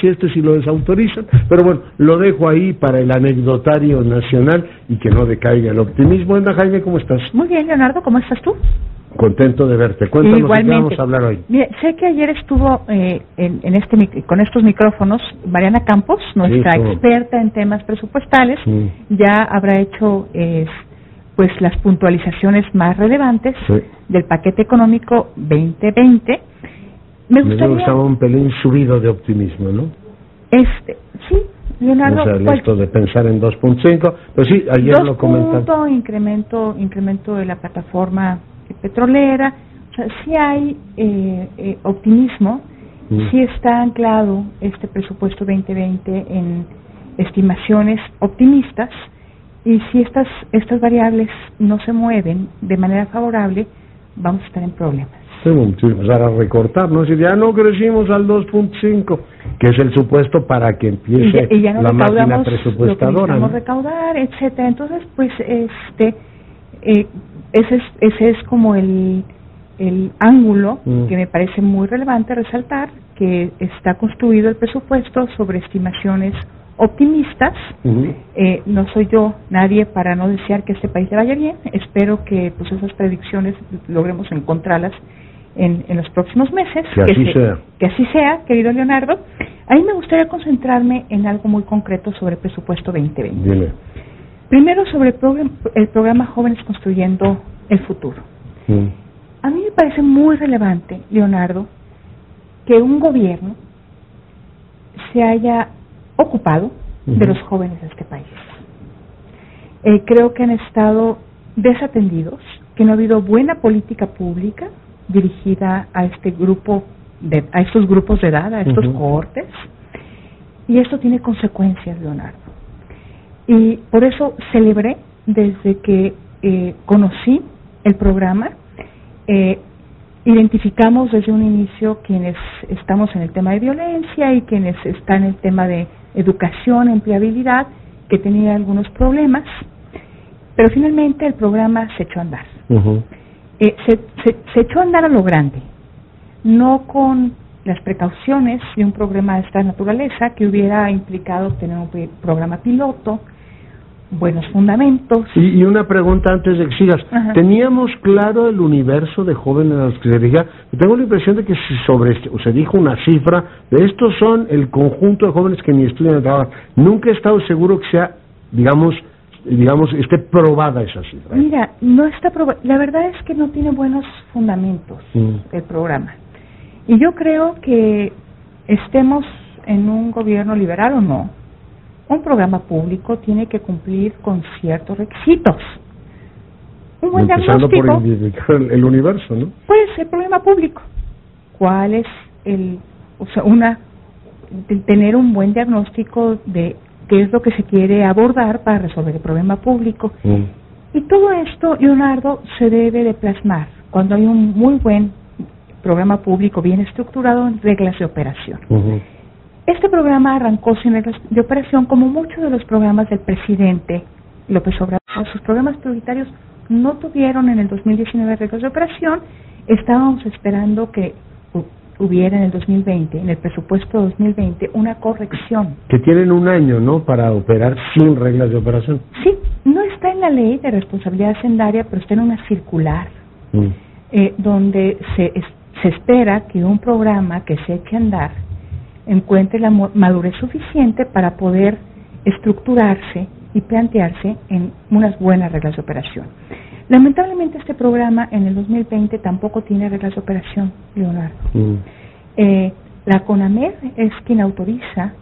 si este sí lo desautorizan, pero bueno, lo dejo ahí para el anecdotario nacional y que no decaiga el optimismo. Anda, Jaime, ¿cómo estás? Muy bien, Leonardo, ¿cómo estás tú? Contento de verte. Cuéntanos Igualmente. qué vamos a hablar hoy. Mire, sé que ayer estuvo eh, en, este con estos micrófonos Mariana Campos, nuestra experta en temas presupuestales, ya habrá hecho pues las puntualizaciones más relevantes del paquete económico 2020 me gustaría... un pelín subido de optimismo, ¿no? Este, sí, Leonardo. O sea, esto de pensar en 2.5, pues sí, ayer lo comentaste. incremento, incremento de la plataforma petrolera, o sea, sí hay eh, eh, optimismo, mm. sí está anclado este presupuesto 2020 en estimaciones optimistas y si estas, estas variables no se mueven de manera favorable, vamos a estar en problemas empezar a recortar, ¿no? Si ya no crecimos al 2.5, que es el supuesto para que empiece la máquina presupuestadora. Lo recaudar, etcétera. Entonces, pues, este, eh, ese, es, ese es como el, el ángulo mm. que me parece muy relevante resaltar, que está construido el presupuesto sobre estimaciones optimistas. eh, no soy yo nadie para no desear que este país le vaya bien. Espero que pues esas predicciones logremos encontrarlas en, en los próximos meses. Que, así sea. Que así sea, querido Leonardo. Ahí me gustaría concentrarme en algo muy concreto sobre el presupuesto 2020. Dile. Primero sobre el, programa, el programa Jóvenes Construyendo el Futuro. Mm. A mí me parece muy relevante, Leonardo, que un gobierno se haya ocupado de los jóvenes de este país. Eh, creo que han estado desatendidos, que no ha habido buena política pública dirigida a este grupo de, a estos grupos de edad, a estos cohortes, y esto tiene consecuencias, Leonardo. Y por eso celebré desde que eh, conocí el programa, eh, identificamos desde un inicio quienes estamos en el tema de violencia y quienes están en el tema de educación, empleabilidad, que tenía algunos problemas, pero finalmente el programa se echó a andar. Eh, se, se, echó a andar a lo grande, no con las precauciones de un programa de esta naturaleza que hubiera implicado tener un programa piloto, buenos fundamentos. Y, una pregunta antes de que sigas. ¿Teníamos claro el universo de jóvenes a los que se dirigía? Tengo la impresión de que si sobre, se dijo una cifra, de estos son el conjunto de jóvenes que ni estudian ni trabajan. Nunca he estado seguro que sea, digamos, digamos, esté probada esa cifra. Mira, no está probada. La verdad es que no tiene buenos fundamentos mm. el programa. Y yo creo que estemos en un gobierno liberal o no, un programa público tiene que cumplir con ciertos requisitos. Un buen Empezando por el, universo, ¿no? Pues el programa público. ¿Cuál es el, o sea, una, tener un buen diagnóstico de qué es lo que se quiere abordar para resolver el problema público. Mm. Y todo esto, Leonardo, se debe de plasmar cuando hay un muy buen programa público bien estructurado en reglas de operación. Este programa arrancó sin reglas de operación como muchos de los programas del presidente López Obrador. Sus programas prioritarios no tuvieron en el 2019 reglas de operación. Estábamos esperando que hubiera en el 2020, en el presupuesto 2020, una corrección. Que tienen un año, ¿no?, para operar sin reglas de operación. Sí, no está en la ley de responsabilidad hacendaria, pero está en una circular, mm. eh, donde se, se espera que un programa que se eche a andar encuentre la madurez suficiente para poder estructurarse y plantearse en unas buenas reglas de operación. Lamentablemente este programa en el 2020 tampoco tiene reglas de operación, Leonardo. Mm. Eh, la CONAMED es quien autoriza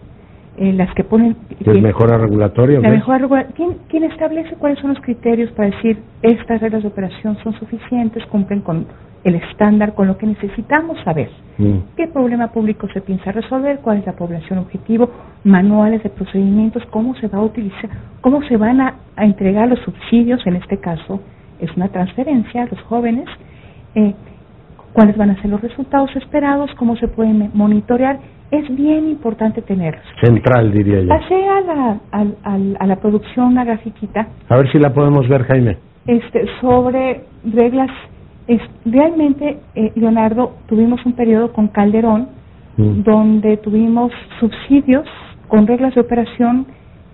eh, las que ponen... ¿Es mejora regulatoria? La mejora ¿quién, ¿Quién establece cuáles son los criterios para decir estas reglas de operación son suficientes, cumplen con el estándar, con lo que necesitamos saber? Mm. ¿Qué problema público se piensa resolver? ¿Cuál es la población objetivo? Manuales de procedimientos, cómo se va a utilizar, cómo se van a entregar los subsidios, en este caso, es una transferencia a los jóvenes, eh, cuáles van a ser los resultados esperados, cómo se pueden monitorear, es bien importante tenerlos. Central, diría yo. Pasé a la, a, la producción una grafiquita. A ver si la podemos ver, Jaime. Este, sobre reglas, es, realmente, eh, Leonardo, tuvimos un periodo con Calderón mm. donde tuvimos subsidios con reglas de operación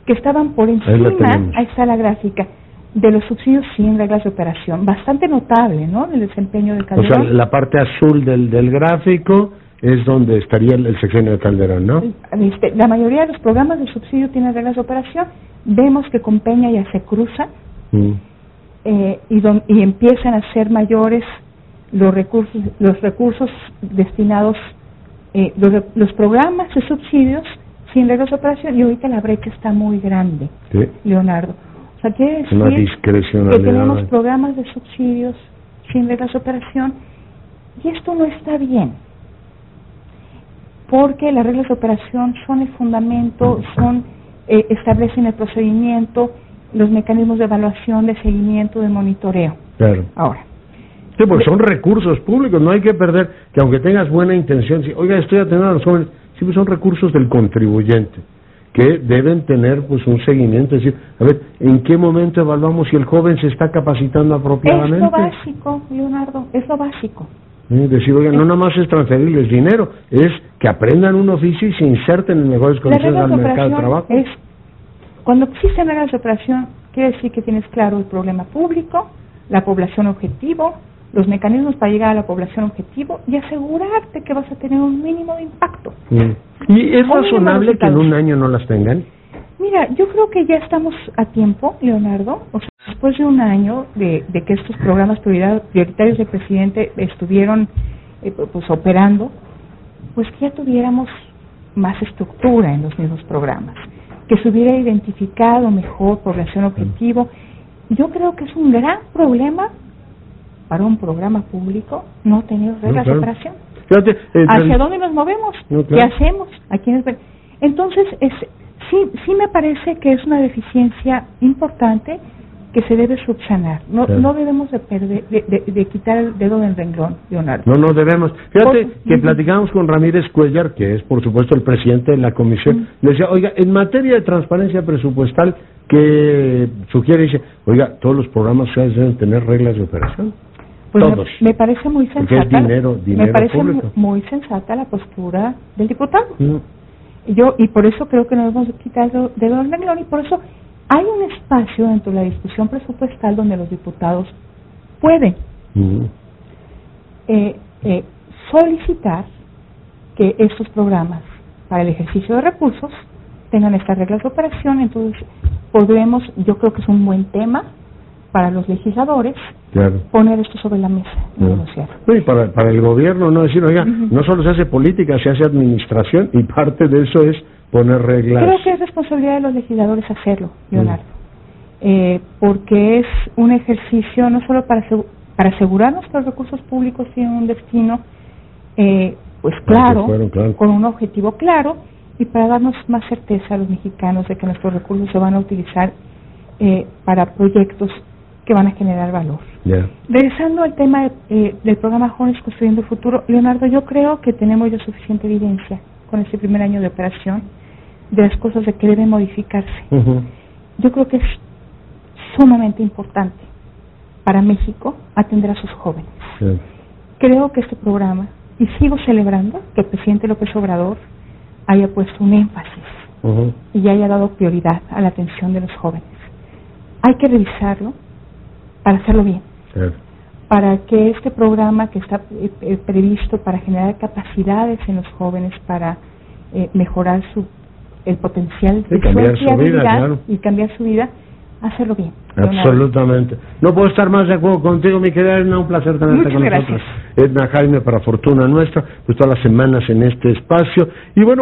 que estaban por encima, ahí está la gráfica, de los subsidios sin reglas de operación. Bastante notable, ¿no?, el desempeño del Calderón. O sea, la parte azul del, del gráfico es donde estaría el, sexenio de Calderón, ¿no? Este, la mayoría de los programas de subsidio tienen reglas de operación. Vemos que con Peña ya se cruzan mm. eh, y, y empiezan a ser mayores los recursos, los recursos destinados, eh, los, los programas de subsidios sin reglas de operación y ahorita la brecha está muy grande, Leonardo. O sea, quiere decir que tenemos programas de subsidios sin reglas de operación y esto no está bien, porque las reglas de operación son el fundamento, son eh, establecen el procedimiento, los mecanismos de evaluación, de seguimiento, de monitoreo. Claro. Ahora. Sí, porque son recursos públicos, no hay que perder que aunque tengas buena intención, si, oiga, estoy atendiendo a los jóvenes, siempre son recursos del contribuyente que deben tener pues un seguimiento, es decir, a ver, ¿en qué momento evaluamos si el joven se está capacitando apropiadamente? Es lo básico, Leonardo, es lo básico. Es decir, oiga, no nada más es transferirles dinero, es que aprendan un oficio y se inserten en mejores condiciones al mercado de trabajo. Es, cuando existen reglas de operación, quiere decir que tienes claro el problema público, la población objetivo, los mecanismos para llegar a la población objetivo y asegurarte que vas a tener un mínimo de impacto. ¿Y es razonable que en un año no las tengan? Mira, yo creo que ya estamos a tiempo, Leonardo. O sea, después de un año de, que estos programas prioritarios del presidente estuvieron eh, pues operando, pues que ya tuviéramos más estructura en los mismos programas, que se hubiera identificado mejor población objetivo. Yo creo que es un gran problema para un programa público no tener reglas de operación. Eh, ¿Hacia dónde nos movemos? ¿Qué hacemos? ¿A quiénes Entonces, es, sí, sí me parece que es una deficiencia importante que se debe subsanar. No, no debemos de, perder, de, quitar el dedo del renglón, Leonardo. No, no debemos. Fíjate que platicamos con Ramírez Cuellar, que es por supuesto el presidente de la comisión, le decía, oiga, en materia de transparencia presupuestal, que sugiere, dice, oiga, todos los programas deben tener reglas de operación. Pues Me, parece muy sensata. me parece muy sensata la postura del diputado. Mm. Yo y por eso creo que nos hemos quitado de los y por eso hay un espacio dentro de la discusión presupuestal donde los diputados pueden mm. eh, eh, solicitar que estos programas para el ejercicio de recursos tengan estas reglas de operación. Entonces podremos, yo creo que es un buen tema para los legisladores poner esto sobre la mesa. Y negociar. y para, para el gobierno no decir, oiga, no solo se hace política, se hace administración y parte de eso es poner reglas. Creo que es responsabilidad de los legisladores hacerlo, Leonardo, eh, porque es un ejercicio no solo para, para asegurarnos que los recursos públicos tienen un destino, eh, pues claro, con un objetivo claro, y para darnos más certeza a los mexicanos de que nuestros recursos se van a utilizar eh, para proyectos que van a generar valor. Regresando al tema eh, del programa Jóvenes Construyendo el Futuro, Leonardo, yo creo que tenemos ya suficiente evidencia con este primer año de operación de las cosas de que deben modificarse. Yo creo que es sumamente importante para México atender a sus jóvenes. Creo que este programa, y sigo celebrando que el presidente López Obrador haya puesto un énfasis y haya dado prioridad a la atención de los jóvenes. Hay que revisarlo, para hacerlo bien. Para que este programa que está eh, eh, previsto para generar capacidades en los jóvenes para eh, mejorar su el potencial de cambiar su vida, y cambiar su vida, hacerlo bien. Absolutamente. No puedo estar más de acuerdo contigo, mi querida Edna, un placer tenerte con nosotros. Edna Jaime, para fortuna nuestra, pues todas las semanas en este espacio. Y bueno,